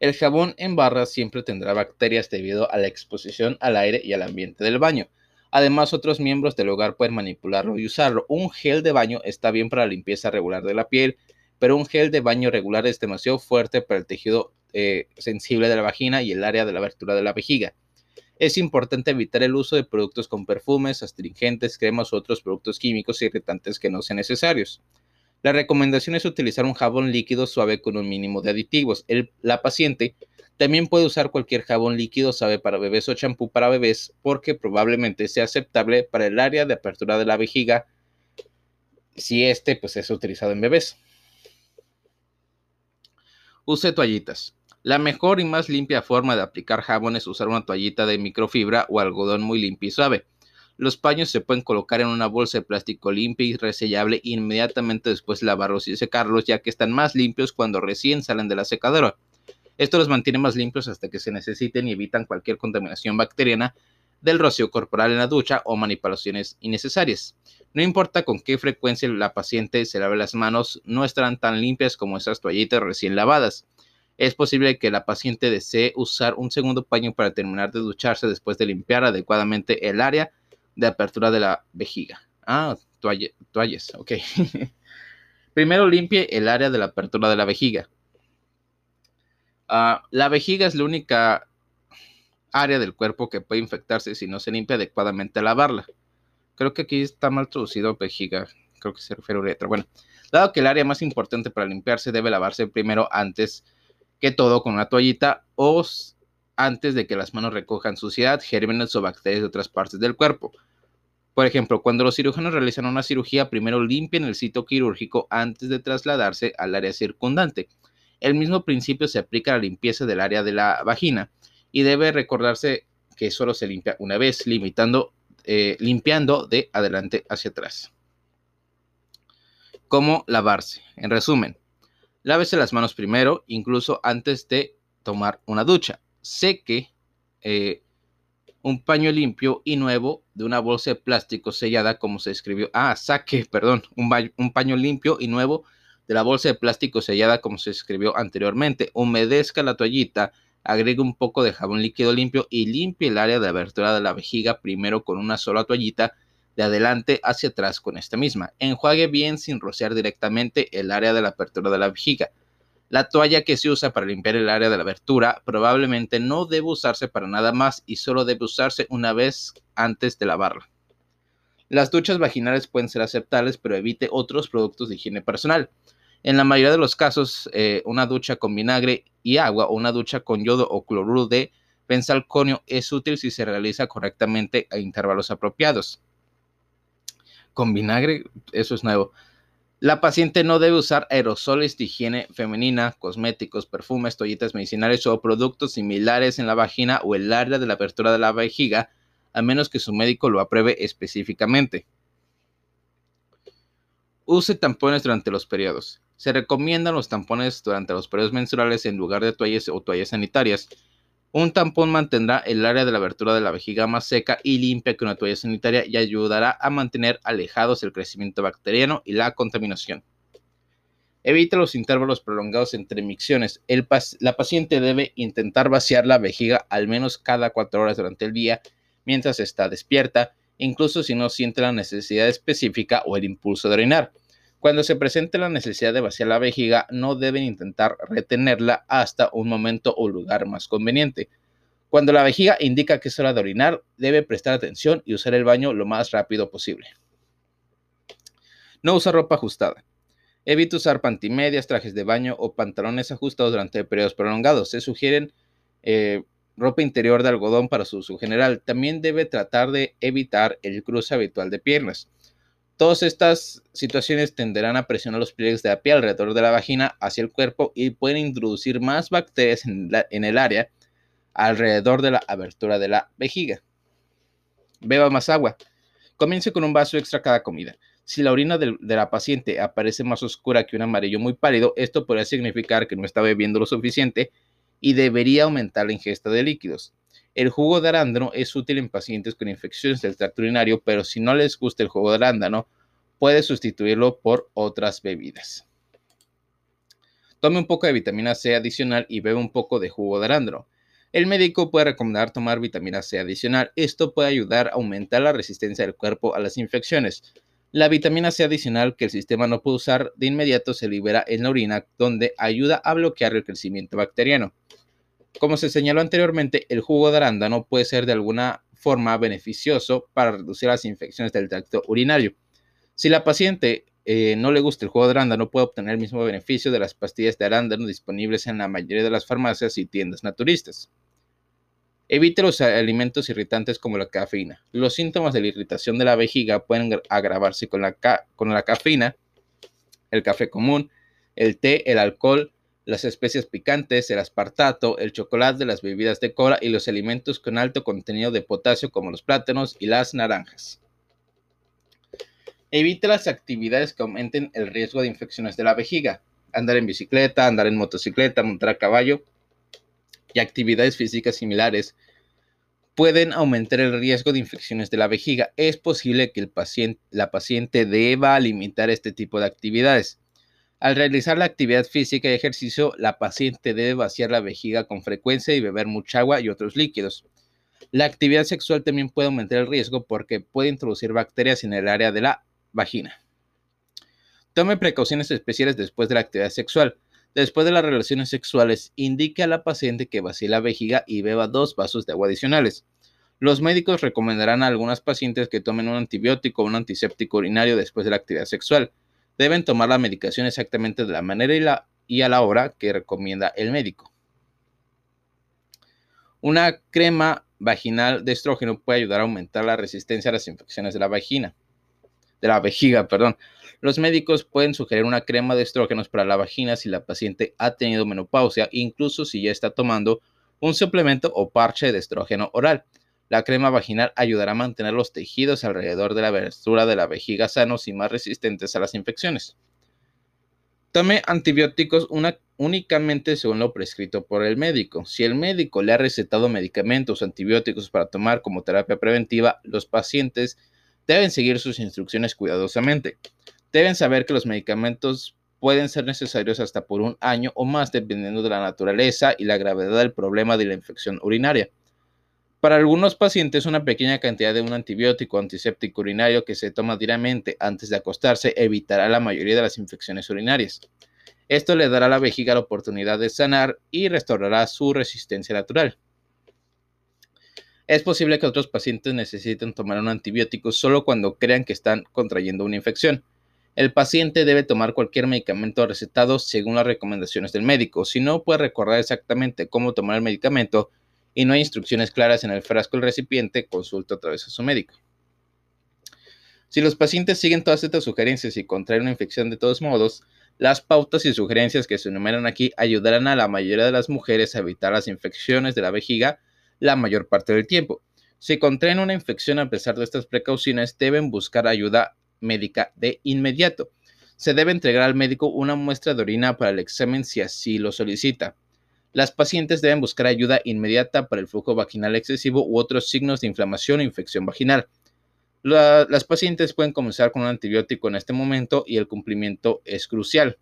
El jabón en barra siempre tendrá bacterias debido a la exposición al aire y al ambiente del baño. Además, otros miembros del hogar pueden manipularlo y usarlo. Un gel de baño está bien para la limpieza regular de la piel, pero un gel de baño regular es demasiado fuerte para el tejido eh, sensible de la vagina y el área de la abertura de la vejiga. Es importante evitar el uso de productos con perfumes, astringentes, cremas u otros productos químicos irritantes que no sean necesarios. La recomendación es utilizar un jabón líquido suave con un mínimo de aditivos. la paciente también puede usar cualquier jabón líquido suave para bebés o champú para bebés porque probablemente sea aceptable para el área de apertura de la vejiga si este pues, es utilizado en bebés. Use toallitas. La mejor y más limpia forma de aplicar jabón es usar una toallita de microfibra o algodón muy limpio y suave. Los paños se pueden colocar en una bolsa de plástico limpia y resellable inmediatamente después de lavarlos y secarlos, ya que están más limpios cuando recién salen de la secadora. Esto los mantiene más limpios hasta que se necesiten y evitan cualquier contaminación bacteriana del rocío corporal en la ducha o manipulaciones innecesarias. No importa con qué frecuencia la paciente se lave las manos, no estarán tan limpias como esas toallitas recién lavadas. Es posible que la paciente desee usar un segundo paño para terminar de ducharse después de limpiar adecuadamente el área de apertura de la vejiga. Ah, toallas, ok. Primero limpie el área de la apertura de la vejiga. Ah, la vejiga es la única área del cuerpo que puede infectarse si no se limpia adecuadamente al lavarla. Creo que aquí está mal traducido vejiga. Creo que se refiere a uretra. Bueno, dado que el área más importante para limpiarse debe lavarse primero antes que todo con una toallita o antes de que las manos recojan suciedad, gérmenes o bacterias de otras partes del cuerpo. Por ejemplo, cuando los cirujanos realizan una cirugía, primero limpian el sitio quirúrgico antes de trasladarse al área circundante. El mismo principio se aplica a la limpieza del área de la vagina y debe recordarse que solo se limpia una vez, limitando, eh, limpiando de adelante hacia atrás. ¿Cómo lavarse? En resumen, lávese las manos primero, incluso antes de tomar una ducha. Seque eh, un paño limpio y nuevo de una bolsa de plástico sellada como se escribió. Ah, saque, perdón, un, paño limpio y nuevo de la bolsa de plástico sellada como se escribió anteriormente. Humedezca la toallita, agregue un poco de jabón líquido limpio y limpie el área de abertura de la vejiga primero con una sola toallita de adelante hacia atrás con esta misma. Enjuague bien sin rociar directamente el área de la apertura de la vejiga. La toalla que se usa para limpiar el área de la abertura probablemente no debe usarse para nada más y solo debe usarse una vez antes de lavarla. Las duchas vaginales pueden ser aceptables, pero evite otros productos de higiene personal. En la mayoría de los casos, eh, una ducha con vinagre y agua o una ducha con yodo o cloruro de benzalconio es útil si se realiza correctamente a intervalos apropiados. Con vinagre, eso es nuevo. La paciente no debe usar aerosoles de higiene femenina, cosméticos, perfumes, toallitas medicinales o productos similares en la vagina o el área de la apertura de la vejiga, a menos que su médico lo apruebe específicamente. Use tampones durante los periodos. Se recomiendan los tampones durante los periodos menstruales en lugar de toallas o toallas sanitarias. Un tampón mantendrá el área de la abertura de la vejiga más seca y limpia que una toalla sanitaria y ayudará a mantener alejados el crecimiento bacteriano y la contaminación. Evita los intervalos prolongados entre micciones. la paciente debe intentar vaciar la vejiga al menos cada cuatro horas durante el día mientras está despierta, incluso si no siente la necesidad específica o el impulso de orinar. Cuando se presente la necesidad de vaciar la vejiga, no deben intentar retenerla hasta un momento o lugar más conveniente. Cuando la vejiga indica que es hora de orinar, debe prestar atención y usar el baño lo más rápido posible. No usa ropa ajustada. Evita usar pantimedias, trajes de baño o pantalones ajustados durante periodos prolongados. Se sugieren eh, ropa interior de algodón para su uso general. También debe tratar de evitar el cruce habitual de piernas. Todas estas situaciones tenderán a presionar los pliegues de la piel alrededor de la vagina hacia el cuerpo y pueden introducir más bacterias en, el área alrededor de la abertura de la vejiga. Beba más agua. Comience con un vaso extra cada comida. Si la orina de, de, la paciente aparece más oscura que un amarillo muy pálido, esto podría significar que no está bebiendo lo suficiente y debería aumentar la ingesta de líquidos. El jugo de arándano es útil en pacientes con infecciones del tracto urinario, pero si no les gusta el jugo de arándano, puede sustituirlo por otras bebidas. Tome un poco de vitamina C adicional y bebe un poco de jugo de arándano. El médico puede recomendar tomar vitamina C adicional. Esto puede ayudar a aumentar la resistencia del cuerpo a las infecciones. La vitamina C adicional que el sistema no puede usar de inmediato se libera en la orina, donde ayuda a bloquear el crecimiento bacteriano. Como se señaló anteriormente, el jugo de arándano puede ser de alguna forma beneficioso para reducir las infecciones del tracto urinario. Si la paciente eh, no le gusta el jugo de arándano puede obtener el mismo beneficio de las pastillas de arándano disponibles en la mayoría de las farmacias y tiendas naturistas. Evite los alimentos irritantes como la cafeína. Los síntomas de la irritación de la vejiga pueden agravarse con la, con la cafeína, el café común, el té, el alcohol, las especias picantes, el aspartato, el chocolate, las bebidas de cola y los alimentos con alto contenido de potasio como los plátanos y las naranjas. Evite las actividades que aumenten el riesgo de infecciones de la vejiga. Andar en bicicleta, andar en motocicleta, montar a caballo y actividades físicas similares pueden aumentar el riesgo de infecciones de la vejiga. Es posible que el paciente, la paciente deba limitar este tipo de actividades. Al realizar la actividad física y ejercicio, la paciente debe vaciar la vejiga con frecuencia y beber mucha agua y otros líquidos. La actividad sexual también puede aumentar el riesgo porque puede introducir bacterias en el área de la vagina. Tome precauciones especiales después de la actividad sexual. Después de las relaciones sexuales, indique a la paciente que vacíe la vejiga y beba dos vasos de agua adicionales. Los médicos recomendarán a algunas pacientes que tomen un antibiótico o un antiséptico urinario después de la actividad sexual deben tomar la medicación exactamente de la manera y, a la hora que recomienda el médico. Una crema vaginal de estrógeno puede ayudar a aumentar la resistencia a las infecciones de la vagina, de la vejiga, perdón. Los médicos pueden sugerir una crema de estrógenos para la vagina si la paciente ha tenido menopausia, incluso si ya está tomando un suplemento o parche de estrógeno oral. La crema vaginal ayudará a mantener los tejidos alrededor de la abertura de la vejiga sanos y más resistentes a las infecciones. Tome antibióticos únicamente según lo prescrito por el médico. Si el médico le ha recetado medicamentos o antibióticos para tomar como terapia preventiva, los pacientes deben seguir sus instrucciones cuidadosamente. Deben saber que los medicamentos pueden ser necesarios hasta por un año o más dependiendo de la naturaleza y la gravedad del problema de la infección urinaria. Para algunos pacientes, una pequeña cantidad de un antibiótico antiséptico urinario que se toma diariamente antes de acostarse evitará la mayoría de las infecciones urinarias. Esto le dará a la vejiga la oportunidad de sanar y restaurará su resistencia natural. Es posible que otros pacientes necesiten tomar un antibiótico solo cuando crean que están contrayendo una infección. El paciente debe tomar cualquier medicamento recetado según las recomendaciones del médico. Si no puede recordar exactamente cómo tomar el medicamento, y no hay instrucciones claras en el frasco del recipiente, consulta otra vez a su médico. Si los pacientes siguen todas estas sugerencias y contraen una infección de todos modos, las pautas y sugerencias que se enumeran aquí ayudarán a la mayoría de las mujeres a evitar las infecciones de la vejiga la mayor parte del tiempo. Si contraen una infección a pesar de estas precauciones, deben buscar ayuda médica de inmediato. Se debe entregar al médico una muestra de orina para el examen si así lo solicita. Las pacientes deben buscar ayuda inmediata para el flujo vaginal excesivo u otros signos de inflamación o infección vaginal. las pacientes pueden comenzar con un antibiótico en este momento y el cumplimiento es crucial.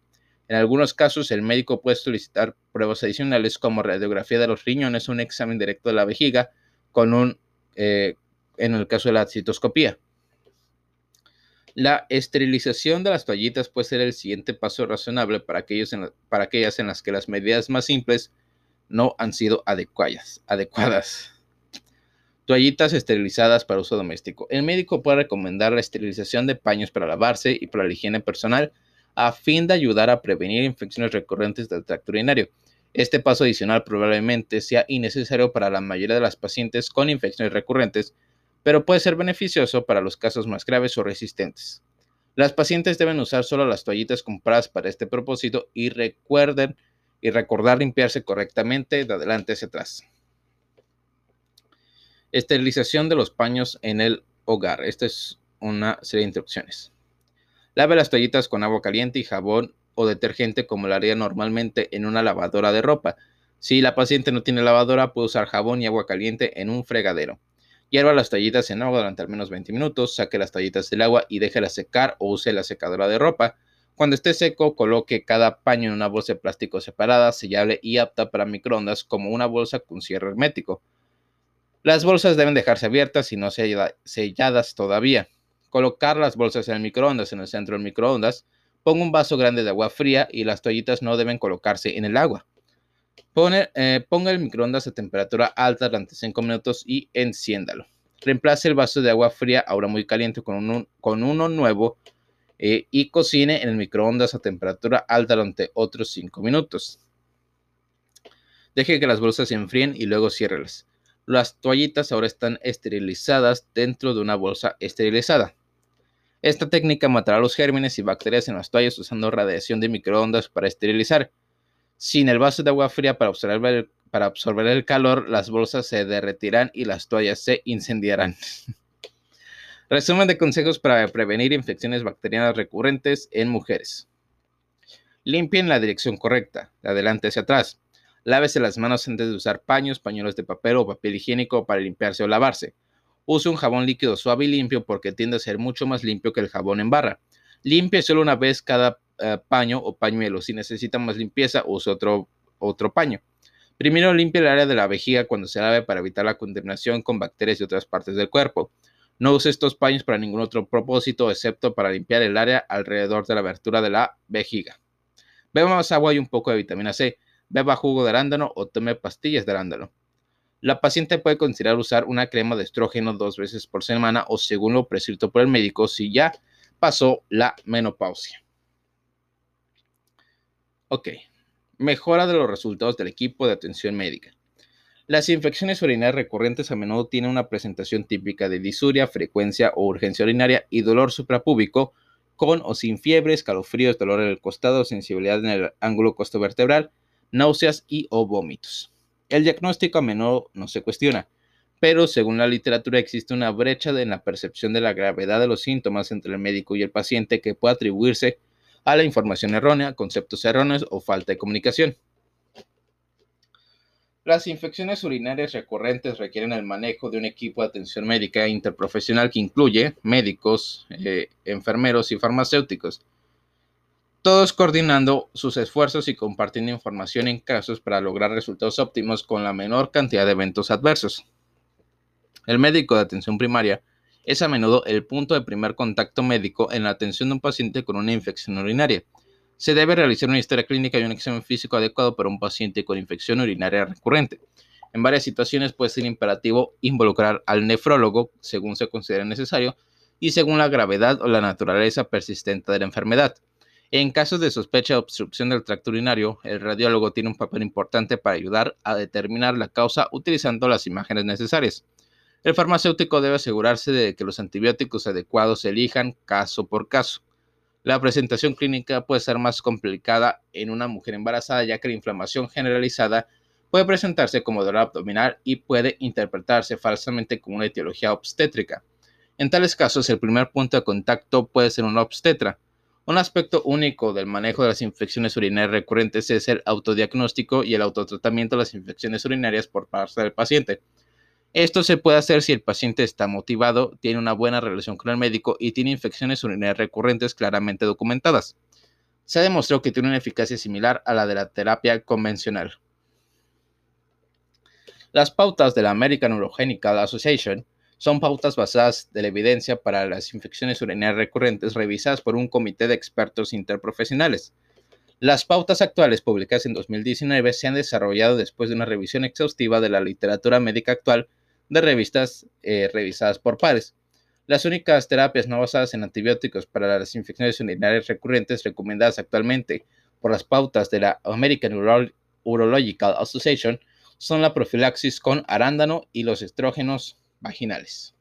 En algunos casos, el médico puede solicitar pruebas adicionales como radiografía de los riñones un examen directo de la vejiga con un, eh, en el caso de la citoscopía. La esterilización de las toallitas puede ser el siguiente paso razonable para, aquellos para aquellas en las que las medidas más simples no han sido adecuadas. Toallitas esterilizadas para uso doméstico. El médico puede recomendar la esterilización de paños para lavarse y para la higiene personal a fin de ayudar a prevenir infecciones recurrentes del tracto urinario. Este paso adicional probablemente sea innecesario para la mayoría de las pacientes con infecciones recurrentes, pero puede ser beneficioso para los casos más graves o resistentes. Las pacientes deben usar solo las toallitas compradas para este propósito y recuerden y recordar limpiarse correctamente de adelante hacia atrás. Esterilización de los paños en el hogar. Esta es una serie de instrucciones. Lave las toallitas con agua caliente y jabón o detergente como lo haría normalmente en una lavadora de ropa. Si la paciente no tiene lavadora, puede usar jabón y agua caliente en un fregadero. Hierva las toallitas en agua durante al menos 20 minutos, saque las toallitas del agua y déjelas secar o use la secadora de ropa. Cuando esté seco, coloque cada paño en una bolsa de plástico separada, sellable y apta para microondas como una bolsa con cierre hermético. Las bolsas deben dejarse abiertas y no selladas todavía. Colocar las bolsas en el microondas en el centro del microondas. Ponga un vaso grande de agua fría y las toallitas no deben colocarse en el agua. Eh, ponga el microondas a temperatura alta durante 5 minutos y enciéndalo. Reemplace el vaso de agua fría, ahora muy caliente, con, con uno nuevo eh, y cocine en el microondas a temperatura alta durante otros 5 minutos. Deje que las bolsas se enfríen y luego ciérrelas. Las toallitas ahora están esterilizadas dentro de una bolsa esterilizada. Esta técnica matará los gérmenes y bacterias en las toallas usando radiación de microondas para esterilizar. Sin el vaso de agua fría para absorber el, para absorber el calor, las bolsas se derretirán y las toallas se incendiarán. Resumen de consejos para prevenir infecciones bacterianas recurrentes en mujeres. Limpien la dirección correcta, de adelante hacia atrás. Lávese las manos antes de usar paños, pañuelos de papel o papel higiénico para limpiarse o lavarse. Use un jabón líquido suave y limpio porque tiende a ser mucho más limpio que el jabón en barra. Limpie solo una vez cada eh, paño o pañuelo. Si necesita más limpieza, use otro, otro paño. Primero limpie el área de la vejiga cuando se lave para evitar la contaminación con bacterias y otras partes del cuerpo. No use estos paños para ningún otro propósito excepto para limpiar el área alrededor de la abertura de la vejiga. Beba más agua y un poco de vitamina C. Beba jugo de arándano o tome pastillas de arándano. La paciente puede considerar usar una crema de estrógeno dos veces por semana o según lo prescrito por el médico si ya pasó la menopausia. Ok, mejora de los resultados del equipo de atención médica. Las infecciones urinarias recurrentes a menudo tienen una presentación típica de disuria, frecuencia o urgencia urinaria y dolor suprapúbico con o sin fiebre, escalofríos, dolor en el costado, sensibilidad en el ángulo costovertebral, náuseas y o vómitos. El diagnóstico a menudo no se cuestiona, pero según la literatura existe una brecha en la percepción de la gravedad de los síntomas entre el médico y el paciente que puede atribuirse a la información errónea, conceptos erróneos o falta de comunicación. Las infecciones urinarias recurrentes requieren el manejo de un equipo de atención médica interprofesional que incluye médicos, eh, enfermeros y farmacéuticos todos coordinando sus esfuerzos y compartiendo información en casos para lograr resultados óptimos con la menor cantidad de eventos adversos. El médico de atención primaria es a menudo el punto de primer contacto médico en la atención de un paciente con una infección urinaria. Se debe realizar una historia clínica y un examen físico adecuado para un paciente con infección urinaria recurrente. En varias situaciones puede ser imperativo involucrar al nefrólogo según se considere necesario y según la gravedad o la naturaleza persistente de la enfermedad. En casos de sospecha de obstrucción del tracto urinario, el radiólogo tiene un papel importante para ayudar a determinar la causa utilizando las imágenes necesarias. El farmacéutico debe asegurarse de que los antibióticos adecuados se elijan caso por caso. La presentación clínica puede ser más complicada en una mujer embarazada ya que la inflamación generalizada puede presentarse como dolor abdominal y puede interpretarse falsamente como una etiología obstétrica. En tales casos, el primer punto de contacto puede ser un obstetra, un aspecto único del manejo de las infecciones urinarias recurrentes es el autodiagnóstico y el autotratamiento de las infecciones urinarias por parte del paciente. Esto se puede hacer si el paciente está motivado, tiene una buena relación con el médico y tiene infecciones urinarias recurrentes claramente documentadas. Se ha demostrado que tiene una eficacia similar a la de la terapia convencional. Las pautas de la American Urogenical Association son pautas basadas de la evidencia para las infecciones urinarias recurrentes revisadas por un comité de expertos interprofesionales. Las pautas actuales publicadas en 2019 se han desarrollado después de una revisión exhaustiva de la literatura médica actual de revistas eh, revisadas por pares. Las únicas terapias no basadas en antibióticos para las infecciones urinarias recurrentes recomendadas actualmente por las pautas de la American Urological Association son la profilaxis con arándano y los estrógenos vaginales.